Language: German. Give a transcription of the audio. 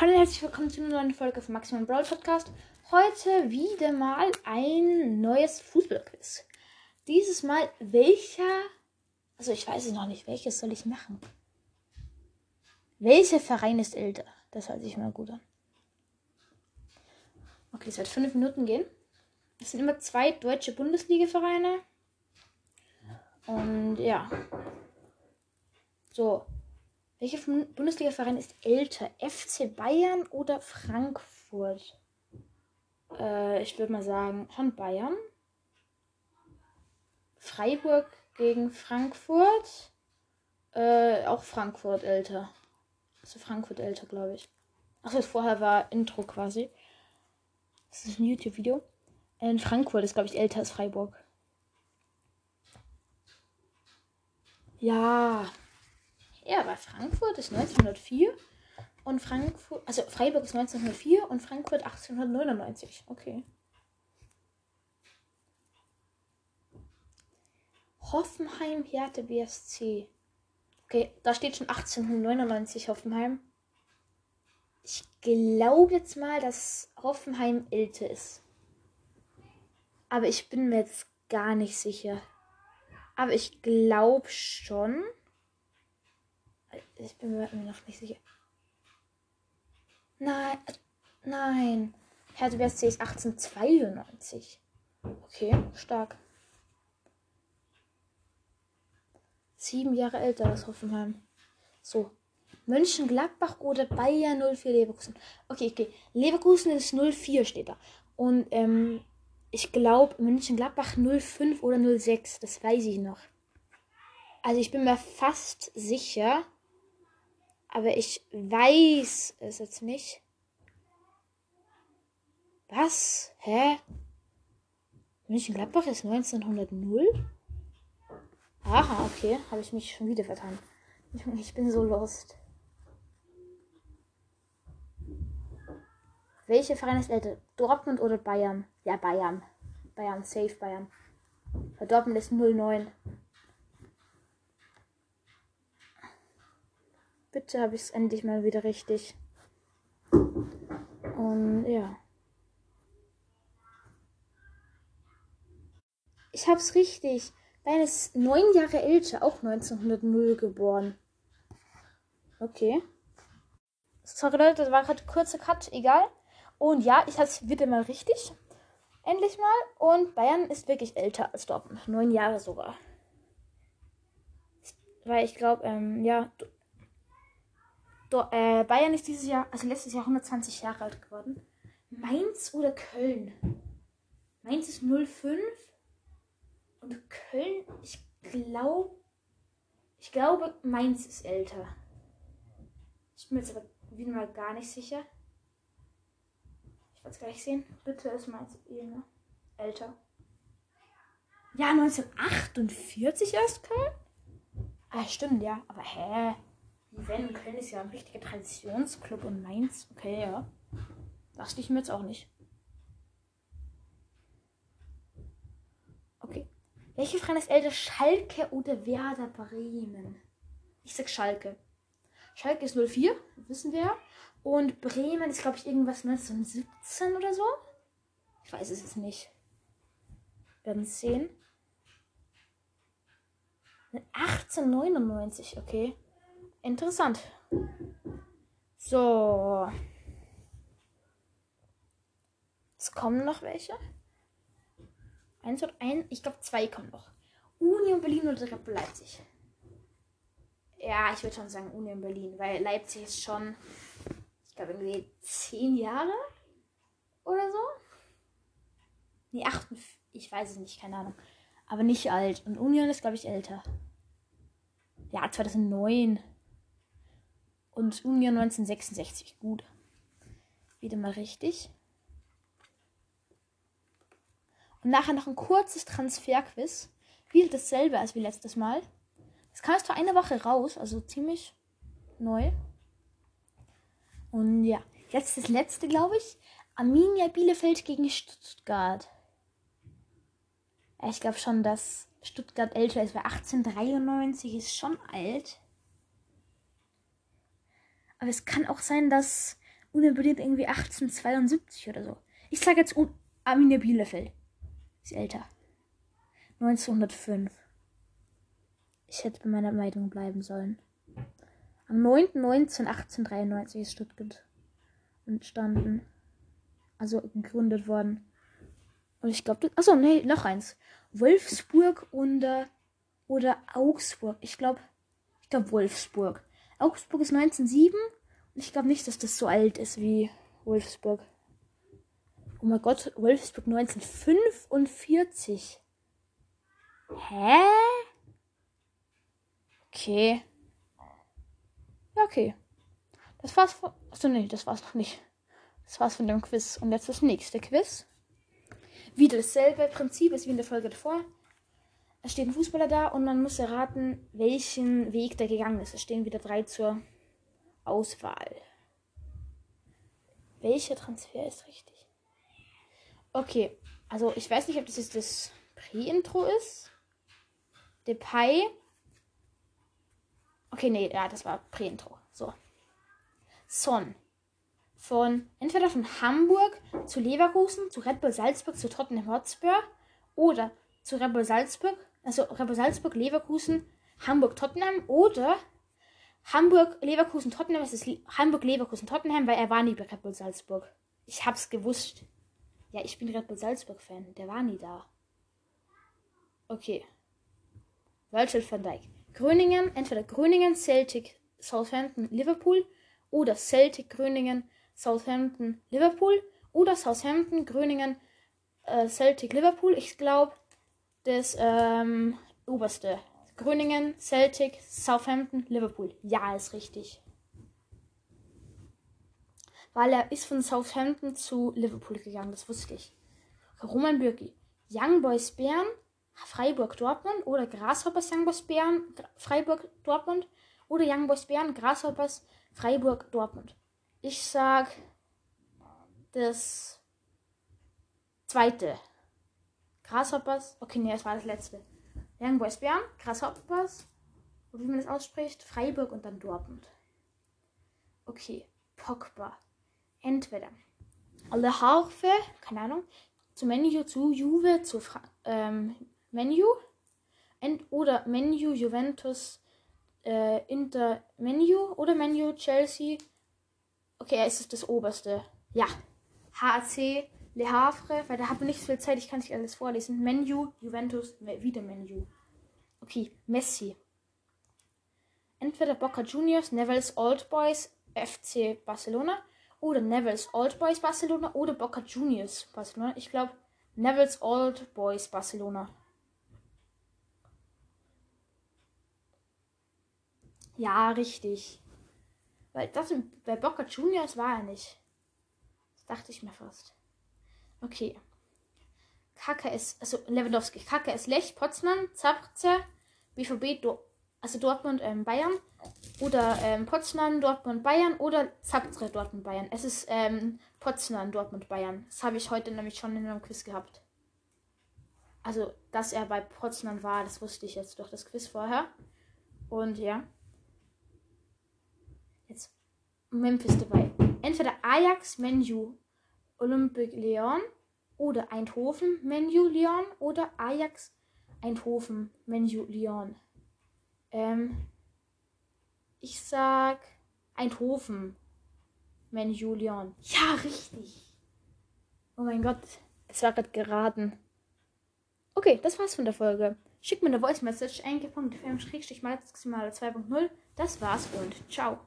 Hallo und herzlich willkommen zu einer neuen Folge vom Maximum Brawl Podcast. Heute wieder mal ein neues Fußballquiz. Dieses Mal welcher, also ich weiß es noch nicht, welches soll ich machen? Welcher Verein ist älter? Das hört sich mal gut an. Okay, es wird fünf Minuten gehen. Es sind immer zwei deutsche Bundesliga-Vereine. Und ja. So, welcher Bundesliga-Verein ist älter? FC Bayern oder Frankfurt? Äh, ich würde mal sagen, schon Bayern. Freiburg gegen Frankfurt. Äh, auch Frankfurt älter. Also Frankfurt älter, glaube ich. Achso, vorher war Intro quasi. Das ist ein YouTube-Video. In Frankfurt ist, glaube ich, älter als Freiburg. Ja, ja, weil Frankfurt ist 1904 und Frankfurt, also Freiburg ist 1904 und Frankfurt 1899. Okay. Hoffenheim, Hertha BSC. Okay, da steht schon 1899 Hoffenheim. Ich glaube jetzt mal, dass Hoffenheim älter ist. Aber ich bin mir jetzt gar nicht sicher. Aber ich glaube schon. Ich bin mir noch nicht sicher. Nein, nein. Hertha BSC ist 1892. Okay, stark. Sieben Jahre älter als Hoffenheim. So. Mönchengladbach oder Bayern 04 Leverkusen. Okay, okay. Leverkusen ist 04 steht da. Und ähm, ich glaube Mönchengladbach 05 oder 06. Das weiß ich noch. Also ich bin mir fast sicher. Aber ich weiß es jetzt nicht. Was? Hä? München-Gladbach ist 1900? Aha, okay. Habe ich mich schon wieder vertan. Ich bin so lost. Welche Verein ist älter? Dortmund oder Bayern? Ja, Bayern. Bayern, safe Bayern. Dortmund ist 09. Bitte habe ich es endlich mal wieder richtig. Und ja. Ich habe es richtig. Bayern ist neun Jahre älter, auch 1900 geboren. Okay. Sorry Leute, das war gerade kurzer Cut, egal. Und ja, ich hatte es wieder mal richtig. Endlich mal. Und Bayern ist wirklich älter als Dortmund. Neun Jahre sogar. Weil ich glaube, ähm, ja, Do äh, Bayern ist dieses Jahr, also letztes Jahr 120 Jahre alt geworden. Mainz oder Köln? Mainz ist 05 und Köln, ich glaube, ich glaube, Mainz ist älter. Ich bin mir jetzt aber wieder mal gar nicht sicher. Ich werde es gleich sehen. Bitte ist Mainz älter. Ja, 1948 erst Köln? Ah, stimmt, ja. Aber hä? Wenn Köln ist ja ein richtiger Traditionsclub und Mainz. Okay, ja. Dachte ich mir jetzt auch nicht. Okay. Welche Verein ist älter? Schalke oder Werder Bremen? Ich sag Schalke. Schalke ist 04, wissen wir. Und Bremen ist, glaube ich, irgendwas 1917 oder so. Ich weiß es jetzt nicht. werden sehen. 1899, okay. Interessant. So. Es kommen noch welche. Eins und ein, ich glaube zwei kommen noch. Union Berlin oder Red Leipzig? Ja, ich würde schon sagen Union Berlin, weil Leipzig ist schon, ich glaube irgendwie zehn Jahre oder so. Nee, acht, ich weiß es nicht, keine Ahnung. Aber nicht alt. Und Union ist, glaube ich, älter. Ja, 2009. Und Union 1966. Gut. Wieder mal richtig. Und nachher noch ein kurzes Transferquiz. Wieder dasselbe als wie letztes Mal. Das kam erst vor einer Woche raus, also ziemlich neu. Und ja, jetzt das letzte, glaube ich. Arminia Bielefeld gegen Stuttgart. Ich glaube schon, dass Stuttgart älter ist, weil 1893 ist schon alt. Aber es kann auch sein, dass unbedingt irgendwie 1872 oder so. Ich sage jetzt Arminia Bielefeld. Ist älter. 1905. Ich hätte bei meiner Meinung bleiben sollen. Am 9.19.1893 ist Stuttgart entstanden. Also gegründet worden. Und ich glaube, achso, nee, noch eins. Wolfsburg oder, oder Augsburg. Ich glaube, ich glaube Wolfsburg. Augsburg ist 1907 und ich glaube nicht, dass das so alt ist wie Wolfsburg. Oh mein Gott, Wolfsburg 1945. Hä? Okay. Okay. Das war's von. Achso, nee, das war's noch nicht. Das war's von dem Quiz. Und jetzt das nächste Quiz. Wieder dasselbe Prinzip ist wie in der Folge davor. Es steht ein Fußballer da und man muss erraten, welchen Weg der gegangen ist. Es stehen wieder drei zur Auswahl. Welcher Transfer ist richtig? Okay, also ich weiß nicht, ob das jetzt das Pre-Intro ist. Depay. Okay, nee, ja, das war Pre-Intro. So. Son. Von entweder von Hamburg zu Leverkusen, zu Red Bull Salzburg, zu Tottenham Hotspur oder zu Red Bull Salzburg, also Red Bull Salzburg, Leverkusen, Hamburg, Tottenham oder Hamburg, Leverkusen, Tottenham. Es ist Hamburg, Leverkusen, Tottenham, weil er war nie bei Red Bull Salzburg. Ich hab's gewusst. Ja, ich bin Red Bull Salzburg-Fan. Der war nie da. Okay. Virgil van Dijk. Gröningen, entweder Gröningen, Celtic, Southampton, Liverpool oder Celtic, Gröningen, Southampton, Liverpool oder Southampton, Gröningen, äh, Celtic, Liverpool. Ich glaube, das ähm, oberste. Gröningen, Celtic, Southampton, Liverpool. Ja, ist richtig. Weil er ist von Southampton zu Liverpool gegangen, das wusste ich. Roman Bürki. Young Boys Bern, Freiburg Dortmund oder Grasshoppers Young Boys Bern, Freiburg Dortmund oder Young Boys Bern, Grasshoppers Freiburg Dortmund. Ich sag das zweite. Grasshoppers. Okay, nee, das war das letzte. Young Boys Bern, Grasshoppers, wie man das ausspricht, Freiburg und dann Dortmund. Okay, Pogba. Entweder alle Harfe, keine Ahnung, zu Menu, zu Juve, zu Fra ähm, Menu, Ent oder Menu, Juventus, äh, Inter, Menu oder Menu, Chelsea. Okay, es ist das oberste. Ja, HAC, Le Havre, weil da habe ich nicht so viel Zeit, ich kann nicht alles vorlesen. Menu, Juventus, wieder Menu. Okay, Messi. Entweder Boca Juniors, Neville's Old Boys, FC Barcelona oder Neville's Old Boys Barcelona oder Boca Juniors Barcelona. Ich glaube Neville's Old Boys Barcelona. Ja, richtig. Weil das bei Boca Juniors war er nicht. Das dachte ich mir fast. Okay. KKS, also Lewandowski, KKS Lech, Potsdam, Zabrze, BVB, Do also Dortmund, ähm, Bayern. Oder ähm, Potsdam, Dortmund, Bayern. Oder Zabrze, Dortmund, Bayern. Es ist ähm, Potsdam, Dortmund, Bayern. Das habe ich heute nämlich schon in einem Quiz gehabt. Also, dass er bei Potsdam war, das wusste ich jetzt durch das Quiz vorher. Und ja. Jetzt Memphis dabei. Entweder Ajax, Menu, Olympique Lyon oder Eindhoven, Menu Lyon oder Ajax, Eindhoven, Menu Lyon. Ähm, ich sag Eindhoven, Menu Lyon. Ja, richtig. Oh mein Gott, es war gerade geraten. Okay, das war's von der Folge. Schickt mir eine Voice Message, enke.fm-maximal 2.0. Das war's und ciao.